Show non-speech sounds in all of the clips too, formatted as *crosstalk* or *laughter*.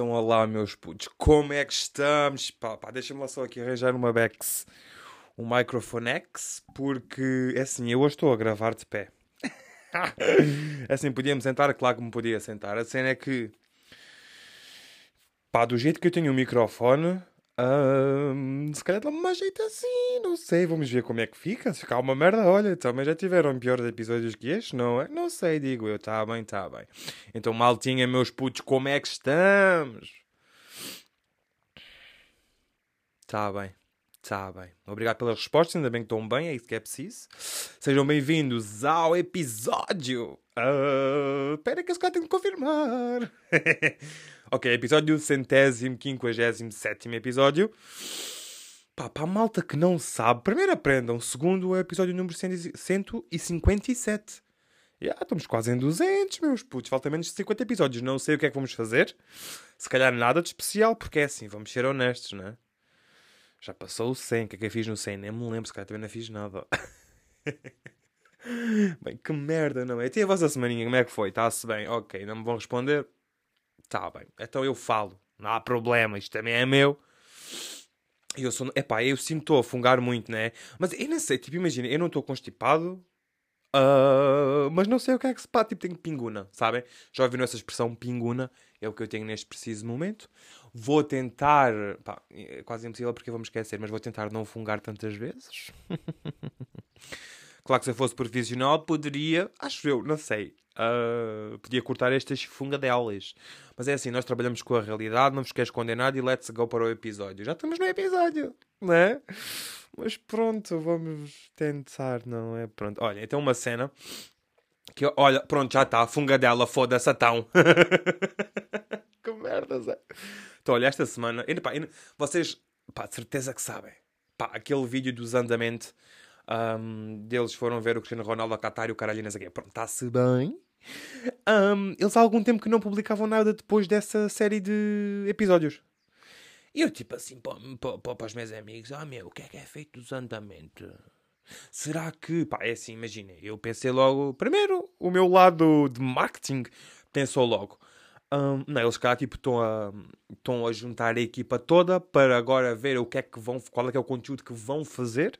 Então, olá, meus putos, como é que estamos? Pá, pá deixa-me lá só aqui arranjar uma Bex, um microfone X, porque é assim, eu hoje estou a gravar de pé. *laughs* é assim, podia-me sentar, claro que me podia sentar. A cena é que, pá, do jeito que eu tenho o microfone, hum, se calhar dá-me mais jeito assim, não sei, vamos ver como é que fica. Se ficar uma merda, olha, também já tiveram piores episódios que este, não é? Não sei, digo eu, tá bem, tá bem. Então, maltinha, meus putos, como é que estamos? Tá bem. Tá bem. Obrigado pelas respostas, ainda bem que estão bem, é isso que é preciso. Sejam bem-vindos ao episódio. Uh, espera que esse cara tem que confirmar. *laughs* ok, episódio centésimo, quinquagésimo, sétimo episódio. Pá, para a malta que não sabe, primeiro aprendam. Segundo, o episódio número 157. Já, estamos quase em 200, meus putos. Falta menos de 50 episódios. Não sei o que é que vamos fazer. Se calhar nada de especial, porque é assim, vamos ser honestos, não é? Já passou o 100. O que é que eu fiz no 100? Nem me lembro, se calhar também não fiz nada. *laughs* bem, que merda, não é? E a vossa semaninha, como é que foi? Está-se bem? Ok, não me vão responder? Está bem. Então eu falo. Não há problema, isto também é meu. E eu sou. Epá, eu sinto estou a fungar muito, né? Mas eu não sei, tipo, imagina, eu não estou constipado. Uh, mas não sei o que é que se pá, tipo, tenho pinguna, sabem? Já ouviram essa expressão pinguna? É o que eu tenho neste preciso momento. Vou tentar, pá, é quase impossível porque vamos esquecer, mas vou tentar não fungar tantas vezes. *laughs* claro que se eu fosse profissional poderia, acho eu, não sei, uh, podia cortar estas fungadelas. Mas é assim, nós trabalhamos com a realidade, não vos queres condenar e let's go para o episódio. Já estamos no episódio, não é? Mas pronto, vamos tentar, não é? Pronto, olha, então uma cena que, olha, pronto, já está, fungadela, foda-se, então. *laughs* que merda, Zé. Então, olha, esta semana, ainda, pá, ainda, vocês, pá, de certeza que sabem, pá, aquele vídeo dos andamentos um, deles foram ver o Cristiano Ronaldo a Qatar e o caralho nessa Pronto, está-se bem. Um, eles há algum tempo que não publicavam nada depois dessa série de episódios. E eu, tipo assim, para os meus amigos, ah meu, o que é que é feito dos andamentos? Será que, pá, é assim, imagina, eu pensei logo, primeiro, o meu lado de marketing pensou logo, um, não, eles cá tipo estão a, estão a juntar a equipa toda para agora ver o que é que vão, qual é que é o conteúdo que vão fazer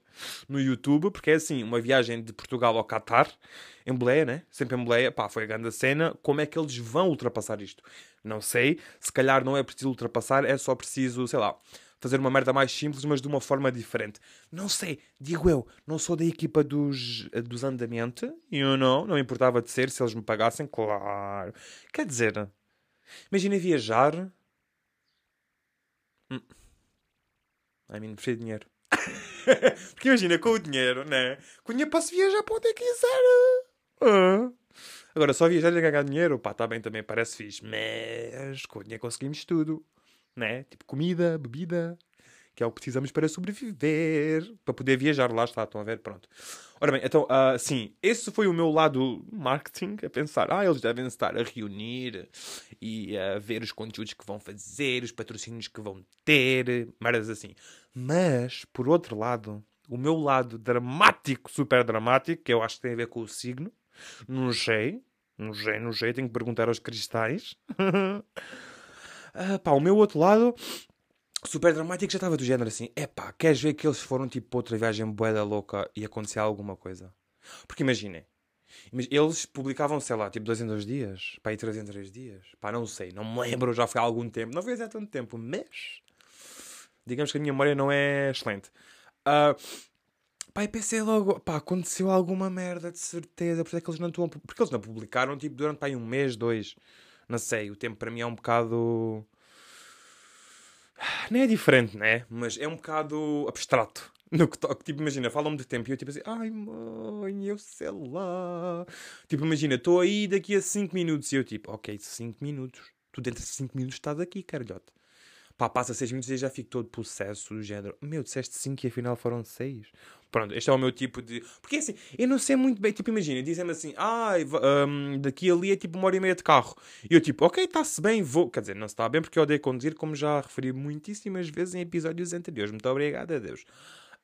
no YouTube, porque é assim, uma viagem de Portugal ao Qatar, em boleia, né? Sempre em boleia, pá, foi a grande cena, como é que eles vão ultrapassar isto? Não sei, se calhar não é preciso ultrapassar, é só preciso, sei lá, fazer uma merda mais simples, mas de uma forma diferente. Não sei, digo eu, não sou da equipa dos, dos andamentos, you know, não importava de ser se eles me pagassem, claro. Quer dizer, Imagina viajar. Hum. I mean, preciso de dinheiro. *laughs* Porque imagina, com o dinheiro, né? Com o dinheiro posso viajar para onde eu quiser. Uh. Agora, só viajar e ganhar dinheiro, pá, tá bem, também parece fixe. Mas com o dinheiro conseguimos tudo, né? Tipo comida, bebida, que é o que precisamos para sobreviver, para poder viajar. Lá está, estão a ver? Pronto. Ora bem, então, uh, sim, esse foi o meu lado marketing, a pensar, ah, eles devem estar a reunir e a ver os conteúdos que vão fazer, os patrocínios que vão ter, merdas assim. Mas, por outro lado, o meu lado dramático, super dramático, que eu acho que tem a ver com o signo, não sei, não sei, não sei, tenho que perguntar aos cristais. uh, *laughs* pá, o meu outro lado super dramático já estava do género assim: epá, queres ver que eles foram tipo outra viagem boeda louca e acontecia alguma coisa? Porque imaginem, eles publicavam, sei lá, tipo dois em dois dias, pá, e três em três dias, pá, não sei, não me *laughs* lembro, já foi há algum tempo, não foi há tanto tempo, mas digamos que a minha memória não é excelente. Uh, pá, e pensei logo, pá, aconteceu alguma merda de certeza, porque é que eles não estão, porque eles não publicaram tipo durante pá, um mês, dois, não sei, o tempo para mim é um bocado *sighs* nem é diferente, né? Mas é um bocado abstrato *laughs* no que toque. Tipo, imagina, falam-me de tempo e eu tipo assim, ai mãe, eu sei lá. Tipo, imagina, estou aí daqui a 5 minutos e eu tipo, ok, 5 minutos. Tu dentro de 5 minutos estás aqui, caralhote. Pá, passa 6 minutos e já fico todo possesso do género. Meu, disseste 5 e afinal foram 6. Pronto, este é o meu tipo de. Porque assim, eu não sei muito bem. Tipo, imagina, dizem-me assim, ah, um, daqui ali é tipo uma hora e meia de carro. E eu tipo, ok, está-se bem, vou. Quer dizer, não se está bem porque eu odeio conduzir, como já referi muitíssimas vezes em episódios anteriores. Muito obrigado a Deus.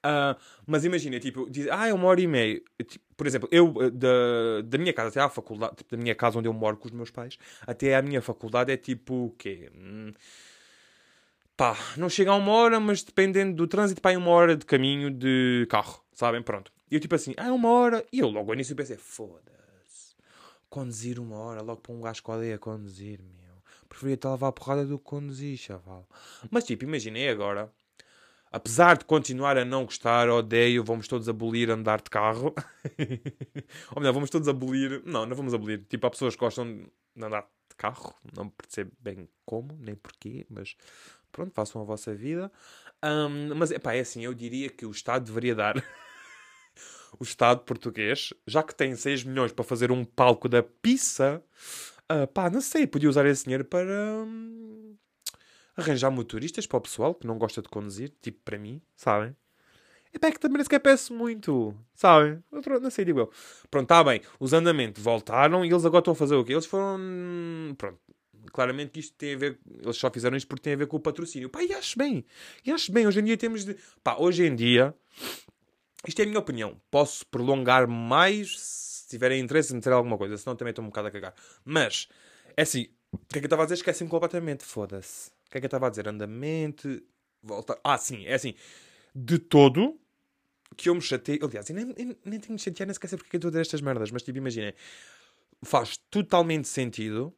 Uh, mas imagina, tipo, diz, ah, é uma hora e meia. Tipo, por exemplo, eu, eh, da, da minha casa até à faculdade, tipo, da minha casa onde eu moro com os meus pais, até à minha faculdade é tipo, o quê? Hum, pá, não chega a uma hora, mas dependendo do trânsito, pá, é uma hora de caminho de carro, sabem? Pronto. E eu tipo assim, ah, é uma hora. E eu logo ao início pensei, foda-se, conduzir uma hora, logo para um gajo que odeia conduzir, meu. Preferia estar a levar a porrada do que conduzir, chaval. Mas tipo, imaginei agora apesar de continuar a não gostar, odeio, vamos todos abolir andar de carro. *laughs* Ou melhor, vamos todos abolir. Não, não vamos abolir. Tipo, há pessoas que gostam de andar de carro, não percebo bem como, nem porquê, mas pronto, façam a vossa vida. Um, mas pá, é assim, eu diria que o Estado deveria dar. *laughs* o Estado português, já que tem 6 milhões para fazer um palco da pizza, uh, pá, não sei, podia usar esse dinheiro para. Um arranjar motoristas para o pessoal que não gosta de conduzir, tipo para mim, sabem? É pá, que também sequer peço muito, sabem? Não sei, digo eu. Pronto, está bem. Os andamentos voltaram e eles agora estão a fazer o quê? Eles foram. Pronto. Claramente que isto tem a ver. Eles só fizeram isto porque tem a ver com o patrocínio. Pá, e acho bem. E acho bem. Hoje em dia temos de. Pá, hoje em dia. Isto é a minha opinião. Posso prolongar mais se tiverem interesse em ter alguma coisa. Senão também estou um bocado a cagar. Mas, é assim. O que é que eu estava a dizer? Esquecem completamente. Foda-se. O que é que eu estava a dizer? Andamento. Volta. Ah, sim, é assim. De todo que eu me chatei. Aliás, eu nem, nem, nem tenho de chatear, nem esquecer porque é estou a dizer estas merdas. Mas tipo, imaginem. Faz totalmente sentido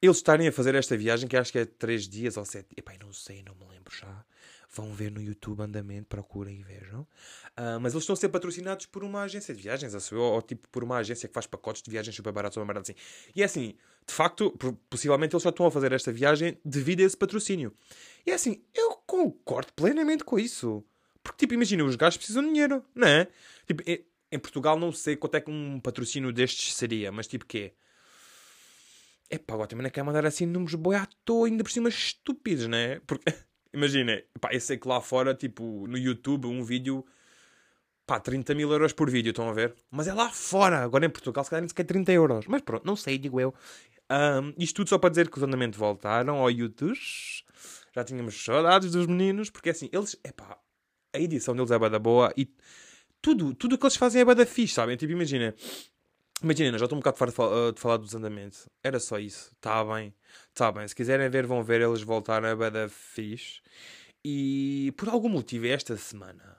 eles estarem a fazer esta viagem que acho que é 3 dias ou 7. Epá, não sei, não me lembro já. Vão ver no YouTube andamento, procurem e vejam. Uh, mas eles estão a ser patrocinados por uma agência de viagens, ou, ou tipo por uma agência que faz pacotes de viagens super baratos ou merda assim. E é assim, de facto, possivelmente eles só estão a fazer esta viagem devido a esse patrocínio. E é assim, eu concordo plenamente com isso. Porque, tipo, imagina, os gajos precisam de dinheiro, não é? Tipo, em Portugal não sei quanto é que um patrocínio destes seria, mas tipo, quê? Epá, agora também não quer mandar assim números boi à toa, ainda por cima estúpidos, né? Porque, *laughs* imagina, pá, eu sei que lá fora, tipo, no YouTube, um vídeo, pá, 30 mil euros por vídeo, estão a ver? Mas é lá fora, agora em Portugal, se calhar nem sequer 30 euros. Mas pronto, não sei, digo eu. Um, isto tudo só para dizer que os andamentos voltaram ao YouTube. Já tínhamos saudades dos meninos, porque assim, eles, epá, a edição deles é bada boa e tudo, tudo o que eles fazem é bada fixe, sabem? Tipo, imagina, imagina, já estou um bocado farto de, falar, de falar dos andamentos. Era só isso, está bem, está bem. Se quiserem ver, vão ver, eles voltaram a bada fixe. E por algum motivo, esta semana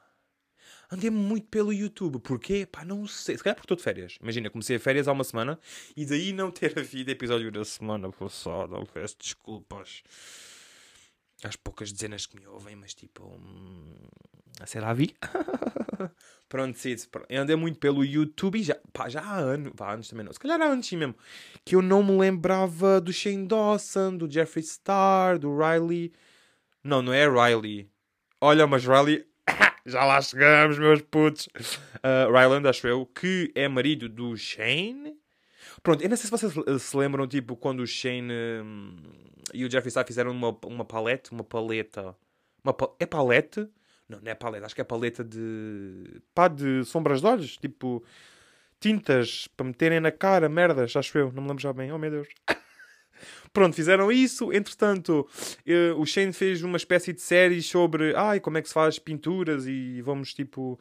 andei muito pelo YouTube. Porquê? Pá, não sei. Se calhar porque estou de férias. Imagina, comecei a férias há uma semana e daí não ter *laughs* havido episódio da semana passada. Peço desculpas às poucas dezenas que me ouvem, mas tipo. Hum, será vi? *laughs* pronto, sim. Eu andei muito pelo YouTube e já, pá, já há anos, pá, anos também não, se calhar há anos mesmo, que eu não me lembrava do Shane Dawson, do Jeffree Star, do Riley. Não, não é Riley. Olha, mas Riley *coughs* já lá chegamos, meus putos. Uh, Ryland, acho eu, que é marido do Shane. Pronto, eu não sei se vocês se lembram, tipo, quando o Shane um, e o Jeffree Star fizeram uma, uma paleta, uma paleta. Uma pa é palete? Não, não é paleta, acho que é paleta de. pá, de sombras de olhos, tipo. tintas para meterem na cara, merdas, acho eu, não me lembro já bem, oh meu Deus. *laughs* Pronto, fizeram isso. Entretanto, uh, o Shane fez uma espécie de série sobre ai, como é que se faz pinturas e vamos tipo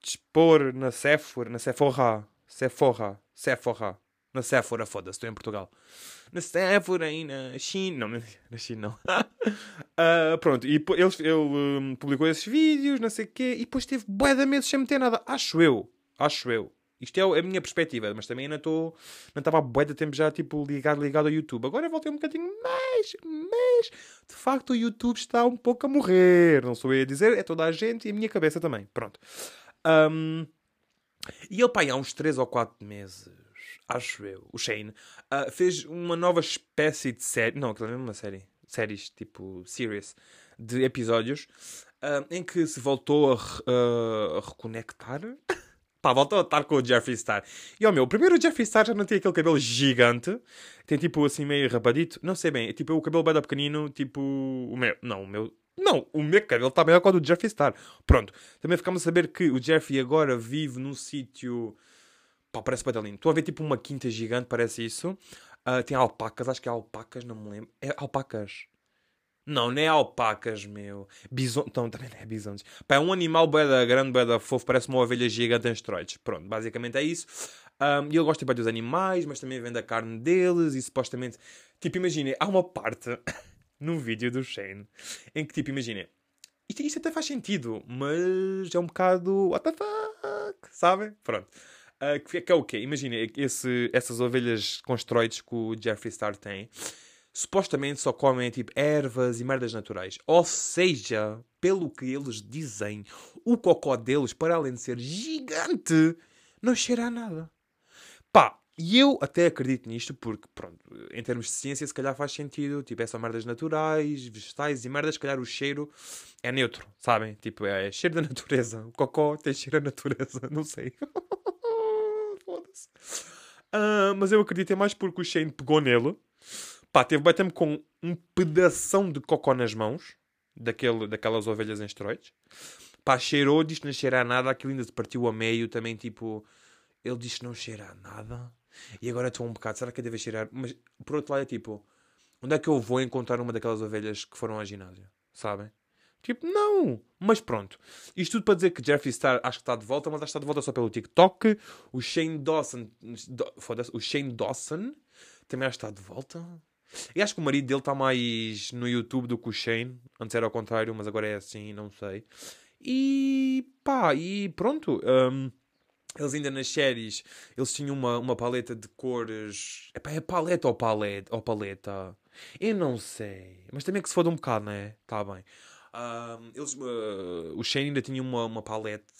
dispor na Sephora, na Sephora, Sephora, Sephora, na Sephora, foda-se, estou em Portugal. Na Sephora e na China, não, na China não. uh, *laughs* pronto, e ele, ele um, publicou esses vídeos, não sei o quê, e depois teve bué de meses sem meter nada. Acho eu, acho eu. Isto é a minha perspectiva, mas também ainda estou. Não estava há bué de tempo já, tipo, ligado, ligado ao YouTube. Agora voltei um bocadinho mais, mas de facto o YouTube está um pouco a morrer. Não sou eu a dizer, é toda a gente e a minha cabeça também. Pronto. Um, e ele, pai, há uns 3 ou 4 meses, acho eu, o Shane, uh, fez uma nova espécie de série. Não, aquilo é uma série. Séries, tipo, series, de episódios, uh, em que se voltou a, uh, a reconectar. *laughs* Pá, voltou a estar com o Jeffree Star. E ó meu, primeiro o Jeffree Star já não tem aquele cabelo gigante. Tem tipo assim meio rapadito. Não sei bem. É, tipo o cabelo bem pequenino. Tipo o meu. Não, o meu. Não, o meu cabelo está maior que o do Jeffree Star. Pronto. Também ficamos a saber que o Jeffree agora vive num sítio. Pá, parece lindo. Estou a ver tipo uma quinta gigante, parece isso. Uh, tem alpacas, acho que é alpacas, não me lembro. É alpacas. Não, não é alpacas, meu. Bison... Então, também não é bisões. Pá, é um animal beda grande, beda fofo, parece uma ovelha gigante em esteroides. Pronto, basicamente é isso. Um, e eu gosto tipo, dos animais, mas também vende a carne deles e supostamente... Tipo, imaginem, há uma parte *coughs* no vídeo do Shane em que, tipo, imaginem, isto, isto até faz sentido, mas é um bocado... What the fuck? Sabem? Pronto. Uh, que, que é o quê? Imaginem, esse, essas ovelhas com que o Jeffree Star tem supostamente só comem tipo ervas e merdas naturais. Ou seja, pelo que eles dizem, o cocó deles, para além de ser gigante, não cheira a nada. Pá, e eu até acredito nisto porque, pronto, em termos de ciência, se calhar faz sentido. Tipo, é só merdas naturais, vegetais e merdas, se calhar o cheiro é neutro, sabem? Tipo, é, é cheiro da *laughs* natureza. O cocó tem cheiro da natureza, não sei. *laughs* Uh, mas eu acredito é mais porque o Shane pegou nele Pá, teve bater-me com um pedação de cocó nas mãos, daquele, daquelas ovelhas em esteroides. Pá, cheirou, disse que não cheira a nada, aquilo ainda se partiu a meio, também tipo... Ele disse que não cheira a nada. E agora estou um bocado, será que deve cheirar? Mas, por outro lado, é tipo... Onde é que eu vou encontrar uma daquelas ovelhas que foram ao ginásio? Sabem? Tipo, não. Mas pronto. Isto tudo para dizer que Jeffree Star acho que está de volta, mas acho que está de volta só pelo TikTok. O Shane Dawson... Do, o Shane Dawson também acho que está de volta. E acho que o marido dele está mais no YouTube do que o Shane. Antes era ao contrário, mas agora é assim, não sei. E pá, e pronto. Um, eles ainda nas séries, eles tinham uma, uma paleta de cores. Epá, é paleta ou paleta? Ou paleta? Eu não sei. Mas também é que se foda um bocado, né? Tá bem. Um, eles, uh, o Shane ainda tinha uma, uma paleta,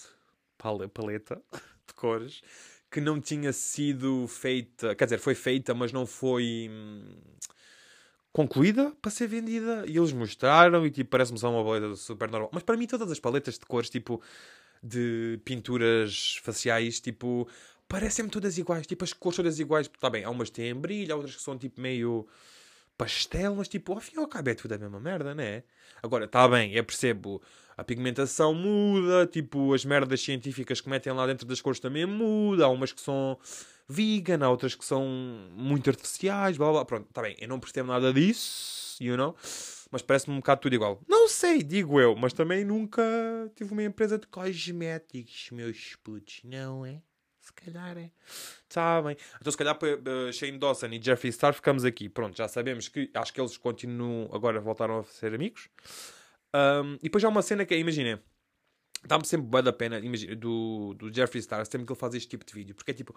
paleta *laughs* de cores que não tinha sido feita. Quer dizer, foi feita, mas não foi. Hum, concluída para ser vendida e eles mostraram e tipo parece-me só uma paleta super normal. Mas para mim todas as paletas de cores tipo de pinturas faciais tipo parecem-me todas iguais, tipo as cores todas iguais. Está bem, há umas que têm brilho, há outras que são tipo meio pastel, mas tipo ao fim e ao cabo é tudo a mesma merda, né? Agora, está bem, eu percebo a pigmentação muda, tipo as merdas científicas que metem lá dentro das cores também muda, há umas que são vegan, há outras que são muito artificiais, blá blá. Pronto, está bem, eu não percebo nada disso, you know? Mas parece-me um bocado tudo igual. Não sei, digo eu, mas também nunca tive uma empresa de cosméticos, meus putos, não é? Se calhar é. Está bem. Então, se calhar, uh, Shane Dawson e Jeffree Star ficamos aqui. Pronto, já sabemos que acho que eles continuam, agora voltaram a ser amigos. Um, e depois há uma cena que é, imaginem, dá-me sempre bem da pena, do, do Jeffree Star, sempre que ele faz este tipo de vídeo, porque é tipo,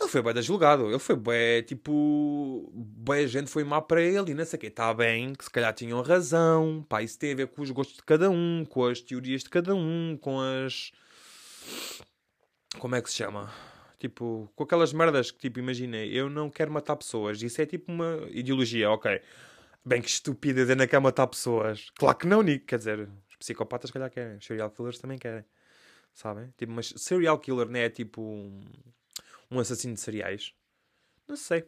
ele foi bem julgado. Ele foi bem, tipo... Bem, a gente foi má para ele e não sei o quê. Está bem, que se calhar tinham razão. Pá, isso tem a ver com os gostos de cada um, com as teorias de cada um, com as... Como é que se chama? Tipo, com aquelas merdas que, tipo, imagina, eu não quero matar pessoas. Isso é tipo uma ideologia, ok. Bem, que estúpida, eu não quero matar pessoas. Claro que não, Nick. Quer dizer, os psicopatas, calhar, querem. Os serial killers também querem. Sabem? Tipo, mas serial killer não é tipo um assassino de cereais? Não sei.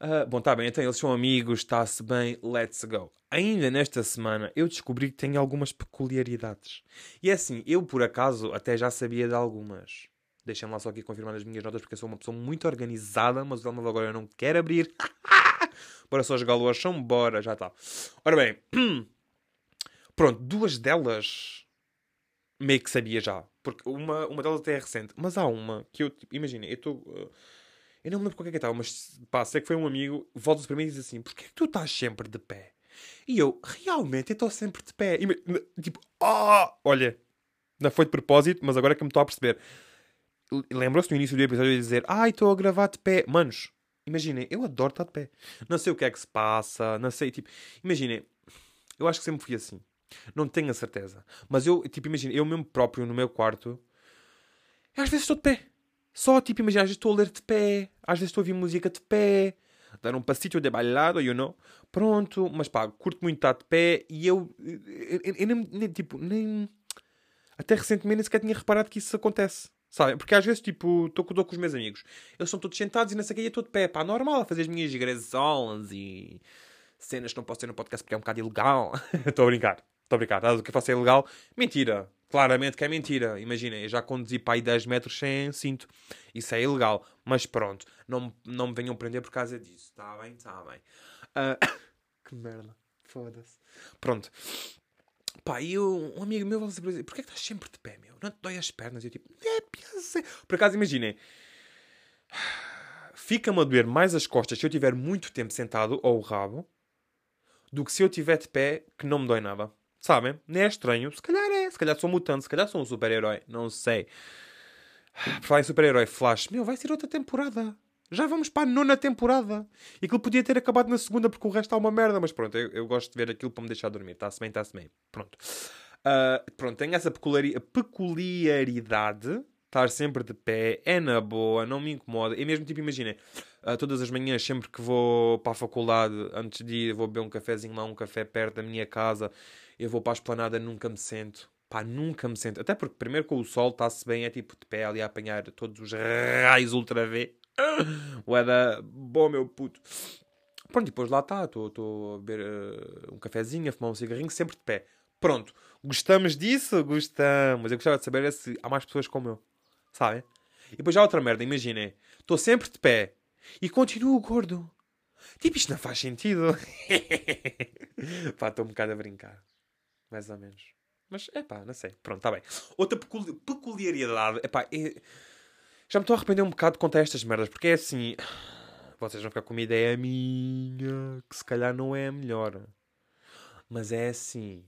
Uh, bom, tá bem, então eles são amigos, está-se bem, let's go. Ainda nesta semana eu descobri que tem algumas peculiaridades. E é assim, eu por acaso até já sabia de algumas. Deixem-me lá só aqui confirmar as minhas notas porque eu sou uma pessoa muito organizada, mas o telemóvel agora eu não quero abrir. *laughs* bora só jogar o chão, bora, já está. Ora bem, *clears throat* pronto, duas delas meio que sabia já. Porque uma, uma delas até é recente. Mas há uma que eu, tipo, imagina, eu estou. Uh, eu não me lembro qual é que estava, mas pá, sei que foi um amigo, volta-se para mim e diz assim: Porquê que tu estás sempre de pé? E eu, realmente, eu estou sempre de pé. E, tipo, oh! olha, não foi de propósito, mas agora é que me estou a perceber. Lembram-se no início do episódio de dizer: Ai, estou a gravar de pé. Manos, imaginem, eu adoro estar de pé. Não sei o que é que se passa, não sei, tipo, imaginem, eu acho que sempre fui assim. Não tenho a certeza. Mas eu, tipo, imagina, eu mesmo próprio no meu quarto, às vezes estou de pé. Só, tipo, imagina, às vezes estou a ler de pé, às vezes estou a ouvir música de pé, dar um passito de bailado, you know. Pronto, mas pá, curto muito estar de pé e eu, eu, eu, eu nem, tipo, nem. Até recentemente nem sequer tinha reparado que isso acontece. Sabe? Porque às vezes, tipo, estou com os meus amigos. Eles estão todos sentados e nessa sei estou de pé. Pá, normal, a fazer as minhas gresolas e cenas que não posso ter no podcast porque é um bocado ilegal. *laughs* Estou a brincar. Estou a brincar, o que eu faço é ilegal. Mentira. Claramente que é mentira. Imaginem, eu já conduzi para aí 10 metros sem cinto. Isso é ilegal. Mas pronto, não, não me venham prender por causa disso. Está bem? Está bem. Uh... *coughs* que merda. Foda-se. Pronto. Pá, e eu, um amigo meu vai dizer, porquê é que estás sempre de pé, meu? Não te dói as pernas? E eu tipo, é. Por acaso, imaginem, fica-me a doer mais as costas se eu tiver muito tempo sentado, ou o rabo, do que se eu estiver de pé, que não me dói nada. Sabem? Nem é estranho. Se calhar é. Se calhar sou mutante. Se calhar sou um super-herói. Não sei. Por falar em super-herói, Flash. Meu, vai ser outra temporada. Já vamos para a nona temporada. E aquilo podia ter acabado na segunda porque o resto está uma merda. Mas pronto, eu, eu gosto de ver aquilo para me deixar dormir. Está-se bem, está-se bem. Pronto. Uh, pronto, tem essa peculiaridade. Estar sempre de pé. É na boa. Não me incomoda. E mesmo, tipo, imaginem. Uh, todas as manhãs, sempre que vou para a faculdade, antes de ir, vou beber um cafezinho lá, um café perto da minha casa. Eu vou para a esplanada, nunca me sento. Pá, nunca me sento. Até porque, primeiro, com o sol, está-se bem, é tipo de pé ali a apanhar todos os raios ultra V *coughs* Ué, bom, meu puto. Pronto, depois lá está. Estou a beber uh, um cafezinho, a fumar um cigarrinho, sempre de pé. Pronto. Gostamos disso? Gostamos. Eu gostava de saber se há mais pessoas como eu. Sabem? E depois já outra merda, imaginem. Estou sempre de pé e continuo gordo. Tipo, isto não faz sentido. *laughs* pá, estou um bocado a brincar. Mais ou menos. Mas, é pá, não sei. Pronto, está bem. Outra peculiaridade. É pá, é já me estou a arrepender um bocado de contar estas merdas, porque é assim. Vocês vão ficar com uma ideia minha que se calhar não é a melhor. Mas é assim.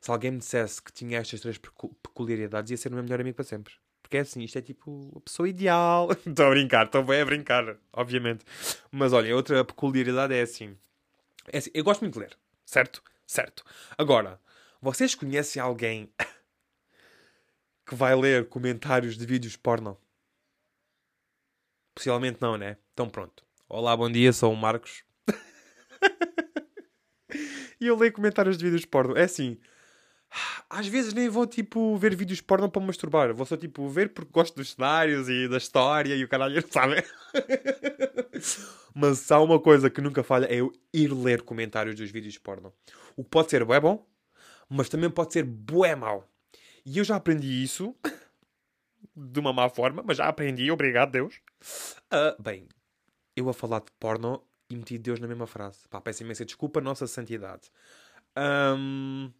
Se alguém me dissesse que tinha estas três peculiaridades, ia ser o meu melhor amigo para sempre. Porque é assim, isto é tipo a pessoa ideal. *laughs* Estou a brincar, estou bem a brincar, obviamente. Mas olha, outra peculiaridade é assim. É assim, eu gosto muito de ler, certo? Certo. Agora, vocês conhecem alguém *coughs* que vai ler comentários de vídeos porno? Possivelmente não, né? Então pronto. Olá, bom dia, sou o Marcos. *laughs* e eu leio comentários de vídeos porno. É assim. Às vezes nem vou tipo ver vídeos porno para me masturbar. Vou só tipo ver porque gosto dos cenários e da história e o caralho, *laughs* sabe? Mas há uma coisa que nunca falha é eu ir ler comentários dos vídeos porno. O que pode ser bué bom, mas também pode ser bué mau. E eu já aprendi isso de uma má forma, mas já aprendi, obrigado Deus. Uh, bem, eu a falar de porno e meti Deus na mesma frase. Pá, peço imensa desculpa, nossa santidade. Um,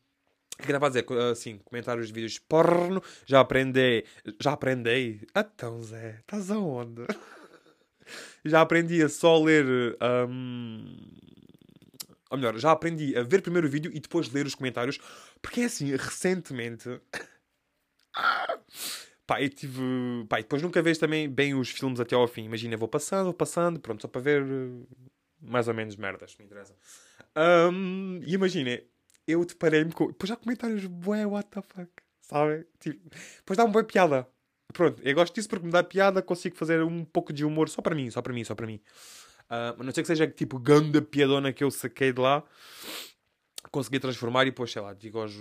o que estava a dizer? Assim, comentários de vídeos porno. Já aprendi. Já aprendi. Então, Zé, estás aonde? *laughs* já aprendi a só ler. Um, ou melhor, já aprendi a ver primeiro o vídeo e depois ler os comentários. Porque é assim, recentemente. *coughs* Pá, eu tive. Pá, e depois nunca vês também bem os filmes até ao fim. Imagina, vou passando, vou passando, pronto, só para ver uh, mais ou menos merdas, me interessa. Um, e imagina, eu deparei-me com. Depois há comentários, bué, what the fuck, sabe? Tipo, depois dá-me boa piada. Pronto, eu gosto disso porque me dá piada, consigo fazer um pouco de humor só para mim, só para mim, só para mim. Uh, a não ser que seja tipo ganda piadona que eu saquei de lá consegui transformar e depois, sei lá, digo aos,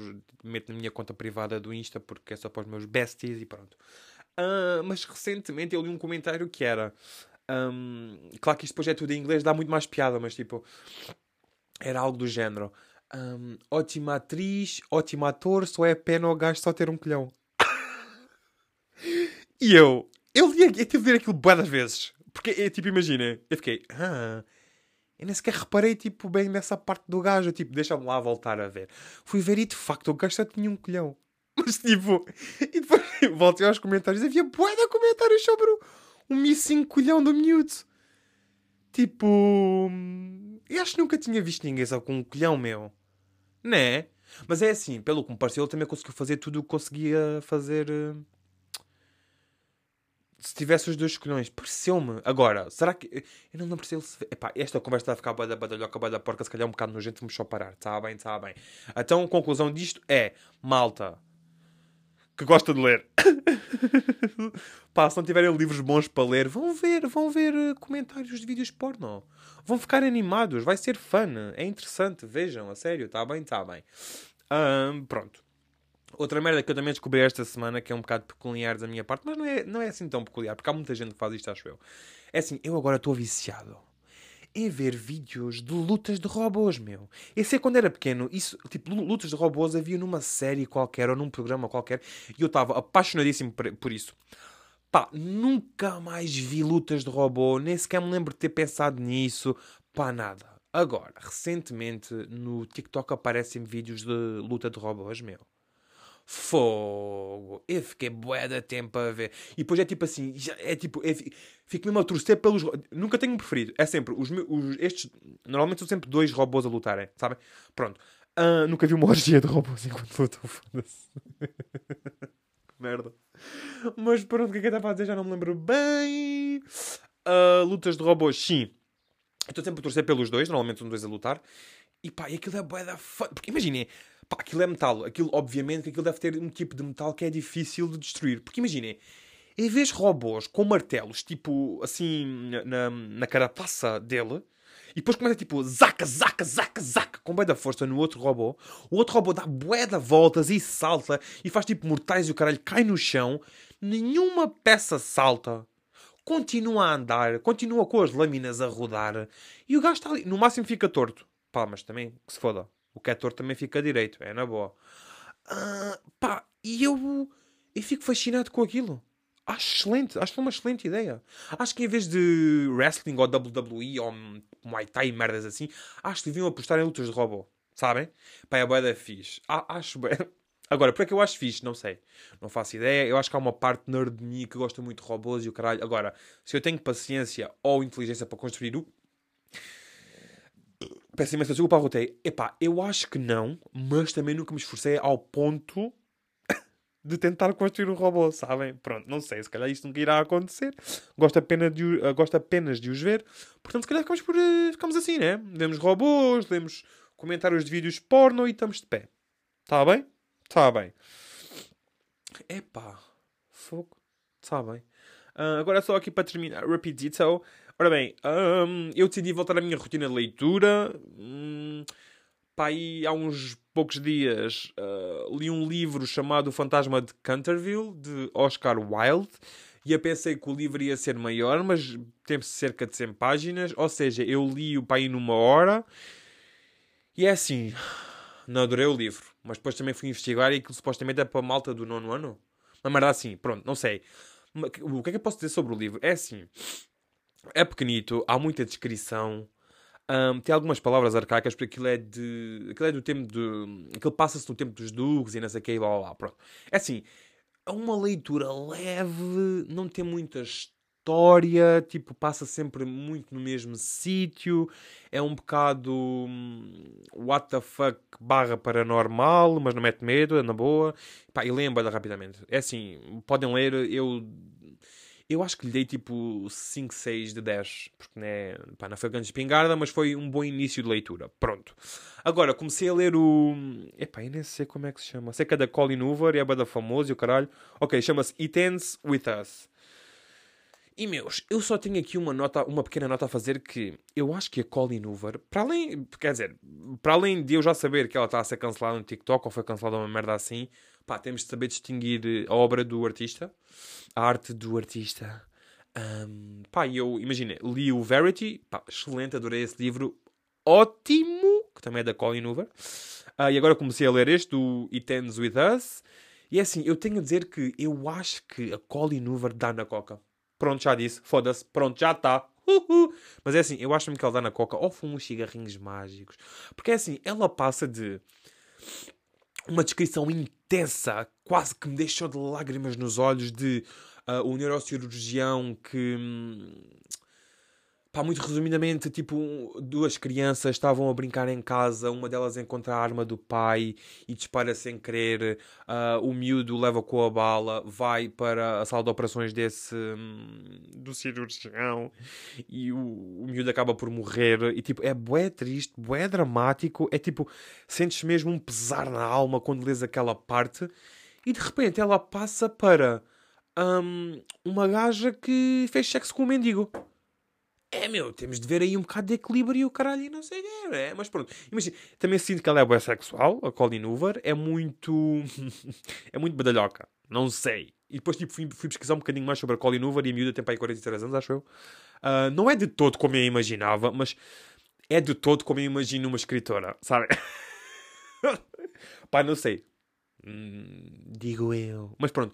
meto na minha conta privada do Insta porque é só para os meus besties e pronto. Uh, mas recentemente eu li um comentário que era. Um, claro que isto depois é tudo em inglês, dá muito mais piada, mas tipo. Era algo do género. Um, ótima atriz, ótimo ator, só é pena o gajo só ter um colhão. *laughs* e eu. Eu, li, eu tive de ver aquilo várias vezes. Porque, é, tipo, imagina, eu fiquei. Ah, eu nem sequer reparei, tipo, bem nessa parte do gajo. Tipo, deixa-me lá voltar a ver. Fui ver e, de facto, o gajo só tinha um colhão. *laughs* Mas, tipo... E depois *laughs* voltei aos comentários. Havia bué de comentários sobre o, o missing colhão do miúdo. Tipo... Eu acho que nunca tinha visto ninguém só com um colhão, meu. Né? Mas é assim, pelo que me pareceu, ele também conseguiu fazer tudo o que conseguia fazer... Uh se tivesse os dois colhões, pareceu-me. Agora, será que. Eu não, não percebo se. Epá, esta conversa a ficar bada badalhoca, bada porca, se calhar um bocado nojento, vamos só parar. Está bem, está bem. Então, a conclusão disto é: malta que gosta de ler. *laughs* Pá, se não tiverem livros bons para ler, vão ver, vão ver eh, comentários de vídeos porno. Vão ficar animados, vai ser fun, é interessante, vejam, a sério, está bem, está bem. Um, pronto. Outra merda que eu também descobri esta semana, que é um bocado peculiar da minha parte, mas não é, não é assim tão peculiar, porque há muita gente que faz isto, acho eu. É assim, eu agora estou viciado em ver vídeos de lutas de robôs, meu. Esse é quando era pequeno, isso, tipo, lutas de robôs havia numa série qualquer ou num programa qualquer e eu estava apaixonadíssimo por isso. Pá, nunca mais vi lutas de robô, nem sequer me lembro de ter pensado nisso. Pá, nada. Agora, recentemente no TikTok aparecem vídeos de luta de robôs, meu. Fogo! Eu fiquei bué de tempo a ver. E depois é tipo assim, é tipo, é, fico mesmo a torcer pelos. Nunca tenho um preferido. É sempre, os, os, estes. Normalmente são sempre dois robôs a lutarem, sabem? Pronto. Uh, nunca vi uma *laughs* orgia de robôs enquanto lutam, foda-se. *laughs* Merda. Mas pronto, o que é que estava a dizer? Já não me lembro bem. Uh, lutas de robôs, sim. Estou sempre a torcer pelos dois, normalmente são dois a lutar. E pá, e aquilo é bué da fã. Porque imaginem, pá, aquilo é metal. Aquilo, obviamente, aquilo deve ter um tipo de metal que é difícil de destruir. Porque imaginem, em vez de robôs com martelos, tipo, assim, na, na carapaça dele, e depois começa tipo, zaca, zaca, zaca, zaca, com bué da força no outro robô, o outro robô dá bué da voltas e salta, e faz tipo mortais e o caralho cai no chão, nenhuma peça salta. Continua a andar, continua com as lâminas a rodar, e o gajo está ali, no máximo fica torto. Pá, mas também, que se foda. O torto também fica direito, é na boa. Uh, pá, e eu, eu fico fascinado com aquilo. Acho excelente, acho que foi uma excelente ideia. Acho que em vez de wrestling ou WWE ou Muay Thai e merdas assim, acho que deviam apostar em lutas de robô. Sabem? Pá, é boa da fixe. acho bem. *laughs* Agora, por é que eu acho fixe? Não sei. Não faço ideia. Eu acho que há uma parte nerd de mim que gosta muito de robôs e o caralho. Agora, se eu tenho paciência ou inteligência para construir o Peço imensa desculpa, arrotei. Epá, eu acho que não, mas também nunca me esforcei ao ponto *coughs* de tentar construir um robô, sabem? Pronto, não sei, se calhar isto nunca irá acontecer. Gosto apenas de, uh, gosto apenas de os ver. Portanto, se calhar ficamos, por, uh, ficamos assim, né? Vemos robôs, lemos comentários de vídeos porno e estamos de pé. Está bem? Está bem. Epá, fogo. Está bem. Uh, agora só aqui para terminar, rapidito. Ora bem, um, eu decidi voltar à minha rotina de leitura. Um, pá, aí há uns poucos dias uh, li um livro chamado O Fantasma de Canterville, de Oscar Wilde. E eu pensei que o livro ia ser maior, mas tem cerca de 100 páginas. Ou seja, eu li o pai numa hora. E é assim, não adorei o livro. Mas depois também fui investigar e aquilo supostamente é para a malta do nono ano. Mas merda assim, pronto, não sei. O que é que eu posso dizer sobre o livro? É assim, é pequenito, há muita descrição. Um, tem algumas palavras arcaicas, porque aquilo é de. Aquilo é do tempo de. Aquilo passa-se no tempo dos duques e não sei o que, blá blá blá. Pronto. É assim, é uma leitura leve, não tem muita história, tipo, passa sempre muito no mesmo sítio. É um bocado. Um, what the fuck barra paranormal, mas não mete medo, é na boa. Pá, e lembra rapidamente. É assim, podem ler, eu eu acho que lhe dei tipo 5, 6 de 10. Porque né, pá, não foi grande espingarda, mas foi um bom início de leitura. Pronto. Agora, comecei a ler o. Epá, eu nem sei como é que se chama. Sei que é da Colin Hoover é da famoso e o caralho. Ok, chama-se It Ends With Us. E meus, eu só tenho aqui uma nota, uma pequena nota a fazer que eu acho que a Colin Hoover, para além, quer dizer, para além de eu já saber que ela está a ser cancelada no TikTok ou foi cancelada uma merda assim, pá, temos de saber distinguir a obra do artista a arte do artista. Um, pá, eu, imagina, li o Verity, pá, excelente, adorei esse livro, ótimo, que também é da Colin Hoover. Uh, e agora comecei a ler este, do It Ends With Us. E é assim, eu tenho a dizer que eu acho que a Colin Hoover dá na coca. Pronto, já disse, foda-se, pronto, já está. Mas é assim, eu acho-me que ela dá na coca ou fuma uns cigarrinhos mágicos. Porque é assim, ela passa de uma descrição intensa, quase que me deixou de lágrimas nos olhos, de uh, um neurocirurgião que. Pá, muito resumidamente, tipo, duas crianças estavam a brincar em casa, uma delas encontra a arma do pai e dispara sem querer, uh, o miúdo leva com a bala, vai para a sala de operações desse, um, do cirurgião e o, o miúdo acaba por morrer. E tipo, é bué triste, bué dramático, é tipo, sentes mesmo um pesar na alma quando lês aquela parte. E de repente ela passa para um, uma gaja que fez sexo com um mendigo. É, meu, temos de ver aí um bocado de equilíbrio e o caralho e não sei o que é, mas pronto. Imagina, também sinto que ela é boa sexual, a Colin Hoover, é muito... *laughs* é muito badalhoca, não sei. E depois, tipo, fui, fui, pesquisar um bocadinho mais sobre a Colin Hoover e a miúda tem para aí 43 anos, acho eu. Uh, não é de todo como eu imaginava, mas é de todo como eu imagino uma escritora, sabe? *laughs* Pá, não sei. Digo eu. Mas pronto,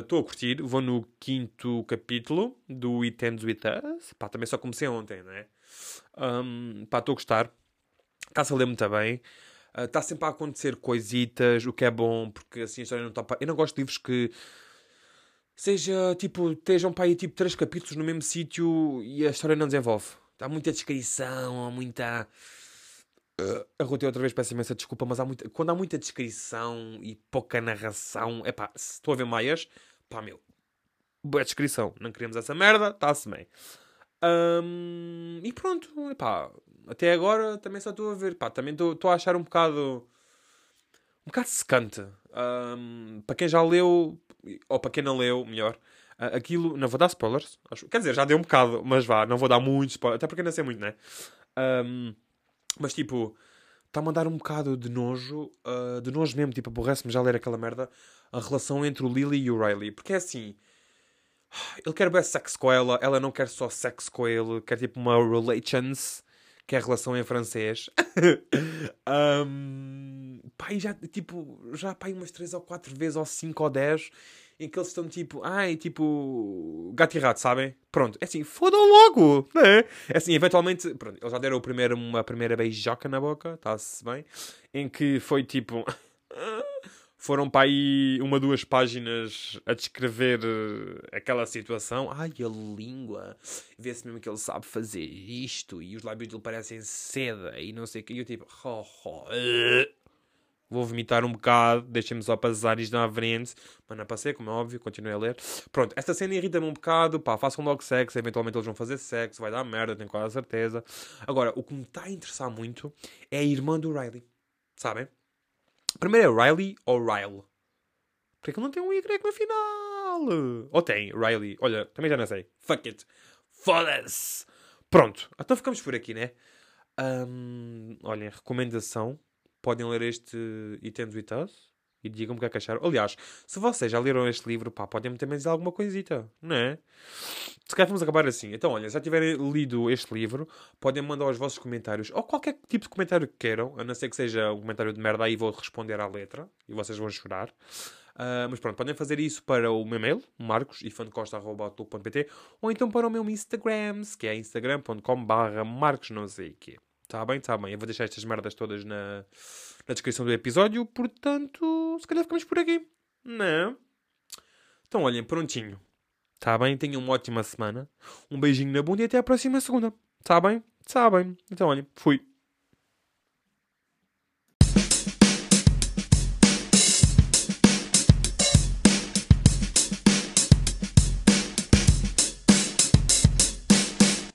estou uh, a curtir. Vou no quinto capítulo do It Ends With Us. Pá, também só comecei ontem, não é? Um, pá, estou a gostar. Está-se a ler muito bem. Está uh, sempre a acontecer coisitas, o que é bom, porque assim a história não está... Eu não gosto de livros que seja, tipo, estejam para aí, tipo, três capítulos no mesmo sítio e a história não desenvolve. Há muita descrição, há muita... Uh, arrotei outra vez, peço imensa desculpa, mas há muita, quando há muita descrição e pouca narração, é pá, se estou a ver maias, pá, meu, boa descrição, não queremos essa merda, está-se bem. Um, e pronto, pá, até agora também só estou a ver, pá, também estou a achar um bocado, um bocado secante. Um, para quem já leu, ou para quem não leu, melhor, aquilo, não vou dar spoilers, acho, quer dizer, já dei um bocado, mas vá, não vou dar muito spoiler, até porque não sei muito, né? Um, mas tipo, está-me a dar um bocado de nojo, uh, de nojo mesmo, tipo, aborrece-me já ler aquela merda, a relação entre o Lily e o Riley. Porque é assim, ele quer bem sexo com ela, ela não quer só sexo com ele, quer tipo uma relations, que é a relação em francês. *laughs* um, pai, já, tipo, já pai umas 3 ou 4 vezes, ou 5 ou 10 em que eles estão tipo, ai, tipo, gato e rato, sabem? Pronto, é assim, fodam logo, né? É assim, eventualmente, pronto, eles já deram o primeiro, uma primeira beijoca na boca, está-se bem, em que foi tipo. *laughs* foram para aí uma, duas páginas a descrever eh, aquela situação. Ai, a língua. Vê-se mesmo que ele sabe fazer isto. E os lábios dele parecem seda. E não sei o que. E eu tipo... Oh, oh. Vou vomitar um bocado, deixem-me só passar isto na frente. Mas não passei, como é óbvio, continuei a ler. Pronto, esta cena irrita-me um bocado. Pá, façam logo sexo, eventualmente eles vão fazer sexo, vai dar merda, tenho quase certeza. Agora, o que me está a interessar muito é a irmã do Riley. Sabem? Primeiro é Riley ou Ryle? Porque é que não tem um Y no final? Ou tem, Riley. Olha, também já não sei. Fuck it. Foda-se. Pronto, então ficamos por aqui, né? Um, olhem, recomendação podem ler este It With Us e digam-me o que é que acharam. Aliás, se vocês já leram este livro, pá, podem-me também dizer alguma coisita, não é? Se calhar vamos acabar assim. Então, olha, se já tiverem lido este livro, podem mandar os vossos comentários, ou qualquer tipo de comentário que queiram, a não ser que seja um comentário de merda, aí vou responder à letra, e vocês vão chorar. Uh, mas pronto, podem fazer isso para o meu mail, marcosifancosta.pt ou então para o meu Instagram, que é instagram.com barra marcos não sei o quê. Tá bem, tá bem. Eu vou deixar estas merdas todas na, na descrição do episódio, portanto, se calhar ficamos por aqui. Não? Então, olhem, prontinho. Tá bem? Tenham uma ótima semana. Um beijinho na bunda e até a próxima segunda. Tá bem? Tá bem. Então, olhem, fui.